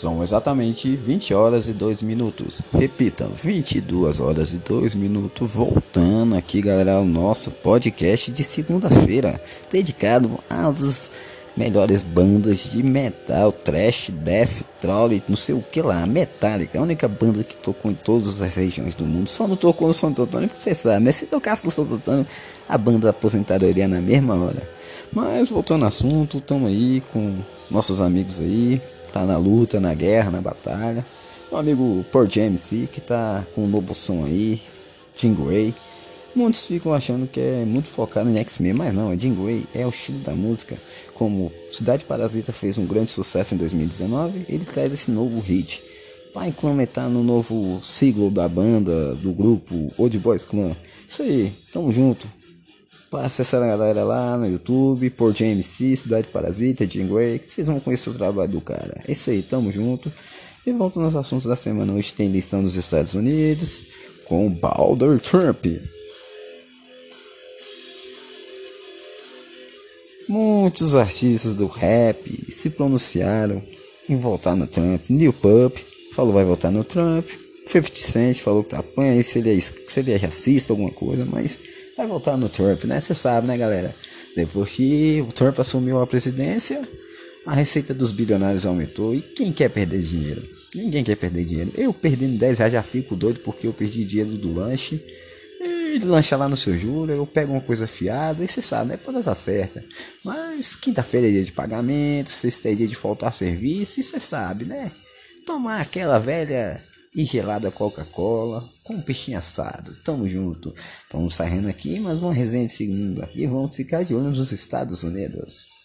São exatamente 20 horas e 2 minutos. Repita, 22 horas e 2 minutos. Voltando aqui, galera, ao nosso podcast de segunda-feira, dedicado às melhores bandas de metal, trash, death, troll, não sei o que lá. Metallica, a única banda que tocou em todas as regiões do mundo. Só não tocou no Santo Antônio, porque você sabe, mas se tocasse no Santo Antônio, a banda aposentadoria na mesma hora. Mas voltando ao assunto, estamos aí com nossos amigos aí tá na luta, na guerra, na batalha. Meu amigo Paul James que tá com um novo som aí, Jim Gray. Muitos ficam achando que é muito focado em X-Men, mas não, é Jim Gray, é o estilo da música. Como Cidade Parasita fez um grande sucesso em 2019, ele traz esse novo hit. Vai implementar no novo siglo da banda, do grupo Old Boys Clan. Isso aí, tamo junto. Acessar a galera lá no YouTube, por JMC, Cidade Parasita, Jim que vocês vão conhecer o trabalho do cara. É isso aí, tamo junto. E volto nos assuntos da semana. Hoje tem eleição dos Estados Unidos com Balder Trump. Muitos artistas do rap se pronunciaram em votar no Trump. Neil Pup falou vai votar no Trump. 50 Cent falou que tá apanha se ele é, se ele é racista, alguma coisa, mas vai voltar no Trump, né? Você sabe, né, galera? Depois que o Trump assumiu a presidência, a receita dos bilionários aumentou. E quem quer perder dinheiro? Ninguém quer perder dinheiro. Eu perdendo 10 reais já fico doido porque eu perdi dinheiro do lanche. E lancha lá no seu juro, eu pego uma coisa fiada e você sabe, né? Todas acerta. Mas quinta-feira é dia de pagamento, sexta é dia de faltar serviço e você sabe, né? Tomar aquela velha e gelada Coca-Cola com peixinho assado. Tamo junto. Vamos saindo aqui mais uma resenha de segunda e vamos ficar de olho nos Estados Unidos.